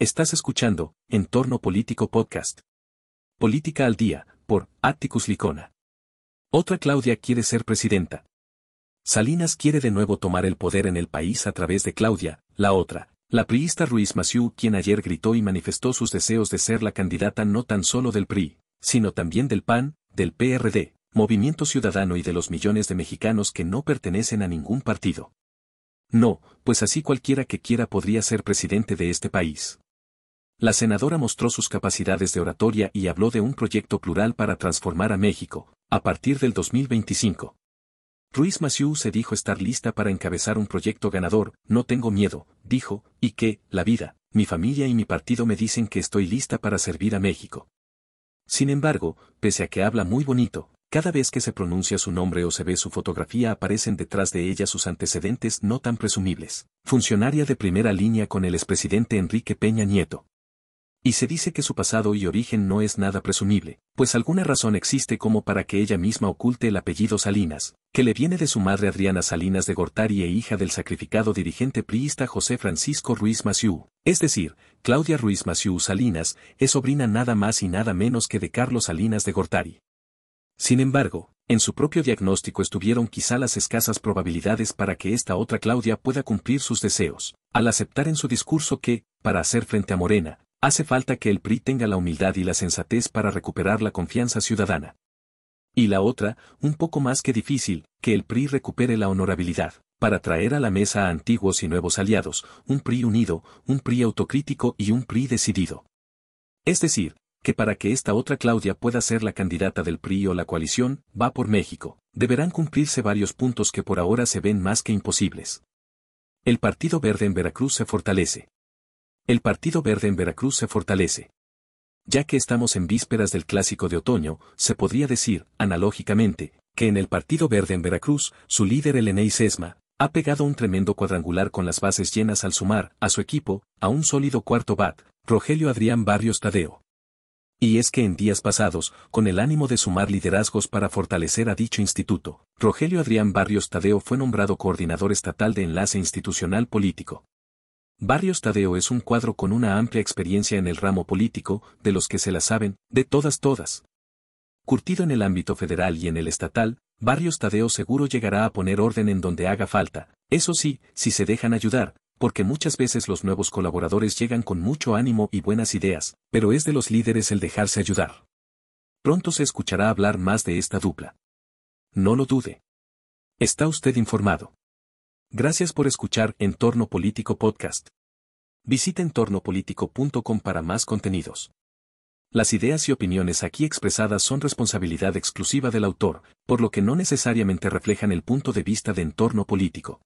Estás escuchando Entorno Político Podcast. Política al Día, por Atticus Licona. Otra Claudia quiere ser presidenta. Salinas quiere de nuevo tomar el poder en el país a través de Claudia, la otra, la priista Ruiz Massieu, quien ayer gritó y manifestó sus deseos de ser la candidata no tan solo del PRI, sino también del PAN, del PRD, Movimiento Ciudadano y de los millones de mexicanos que no pertenecen a ningún partido. No, pues así cualquiera que quiera podría ser presidente de este país. La senadora mostró sus capacidades de oratoria y habló de un proyecto plural para transformar a México, a partir del 2025. Ruiz Massieu se dijo estar lista para encabezar un proyecto ganador, no tengo miedo, dijo, y que, la vida, mi familia y mi partido me dicen que estoy lista para servir a México. Sin embargo, pese a que habla muy bonito, cada vez que se pronuncia su nombre o se ve su fotografía aparecen detrás de ella sus antecedentes no tan presumibles. Funcionaria de primera línea con el expresidente Enrique Peña Nieto. Y se dice que su pasado y origen no es nada presumible, pues alguna razón existe como para que ella misma oculte el apellido Salinas, que le viene de su madre Adriana Salinas de Gortari e hija del sacrificado dirigente priista José Francisco Ruiz Massieu, es decir, Claudia Ruiz Massieu Salinas, es sobrina nada más y nada menos que de Carlos Salinas de Gortari. Sin embargo, en su propio diagnóstico estuvieron quizá las escasas probabilidades para que esta otra Claudia pueda cumplir sus deseos, al aceptar en su discurso que, para hacer frente a Morena, hace falta que el PRI tenga la humildad y la sensatez para recuperar la confianza ciudadana. Y la otra, un poco más que difícil, que el PRI recupere la honorabilidad, para traer a la mesa a antiguos y nuevos aliados, un PRI unido, un PRI autocrítico y un PRI decidido. Es decir, que para que esta otra Claudia pueda ser la candidata del PRI o la coalición, va por México, deberán cumplirse varios puntos que por ahora se ven más que imposibles. El Partido Verde en Veracruz se fortalece. El Partido Verde en Veracruz se fortalece. Ya que estamos en vísperas del clásico de otoño, se podría decir, analógicamente, que en el Partido Verde en Veracruz, su líder Elenei Sesma, ha pegado un tremendo cuadrangular con las bases llenas al sumar a su equipo, a un sólido cuarto bat, Rogelio Adrián Barrios Tadeo. Y es que en días pasados, con el ánimo de sumar liderazgos para fortalecer a dicho instituto, Rogelio Adrián Barrios Tadeo fue nombrado coordinador estatal de enlace institucional político. Barrios Tadeo es un cuadro con una amplia experiencia en el ramo político, de los que se la saben, de todas todas. Curtido en el ámbito federal y en el estatal, Barrios Tadeo seguro llegará a poner orden en donde haga falta, eso sí, si se dejan ayudar, porque muchas veces los nuevos colaboradores llegan con mucho ánimo y buenas ideas, pero es de los líderes el dejarse ayudar. Pronto se escuchará hablar más de esta dupla. No lo dude. Está usted informado. Gracias por escuchar Entorno Político Podcast. Visita entornopolitico.com para más contenidos. Las ideas y opiniones aquí expresadas son responsabilidad exclusiva del autor, por lo que no necesariamente reflejan el punto de vista de entorno político.